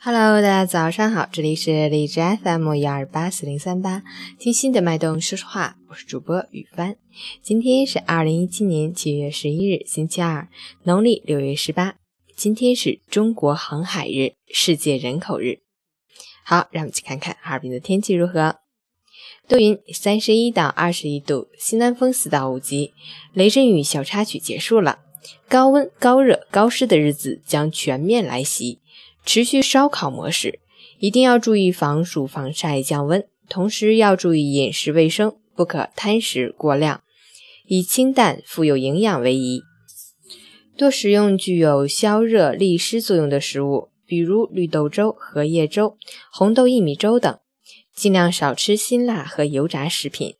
Hello，大家早上好，这里是荔枝 FM 幺二八四零三八，听心的脉动说说话，我是主播雨帆。今天是二零一七年七月十一日，星期二，农历六月十八。今天是中国航海日，世界人口日。好，让我们去看看哈尔滨的天气如何。多云，三十一到二十一度，西南风四到五级，雷阵雨小插曲结束了。高温、高热、高湿的日子将全面来袭。持续烧烤模式，一定要注意防暑防晒降温，同时要注意饮食卫生，不可贪食过量，以清淡富有营养为宜。多食用具有消热利湿作用的食物，比如绿豆粥、荷叶粥、红豆薏米粥等，尽量少吃辛辣和油炸食品。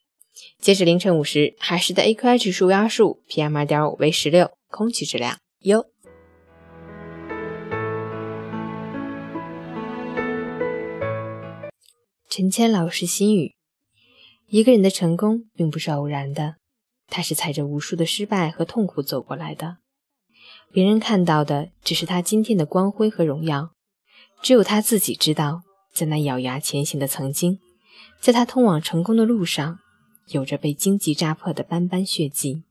截止凌晨五时，海市的 AQI 指数为二十五，PM 二点五为十六，空气质量优。陈谦老师心语：一个人的成功并不是偶然的，他是踩着无数的失败和痛苦走过来的。别人看到的只是他今天的光辉和荣耀，只有他自己知道，在那咬牙前行的曾经，在他通往成功的路上，有着被荆棘扎破的斑斑血迹。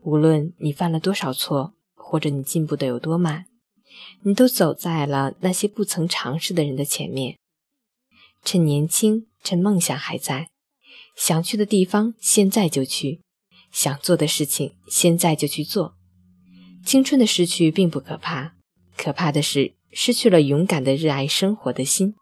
无论你犯了多少错，或者你进步的有多慢，你都走在了那些不曾尝试的人的前面。趁年轻，趁梦想还在，想去的地方现在就去，想做的事情现在就去做。青春的失去并不可怕，可怕的是失去了勇敢的热爱生活的心。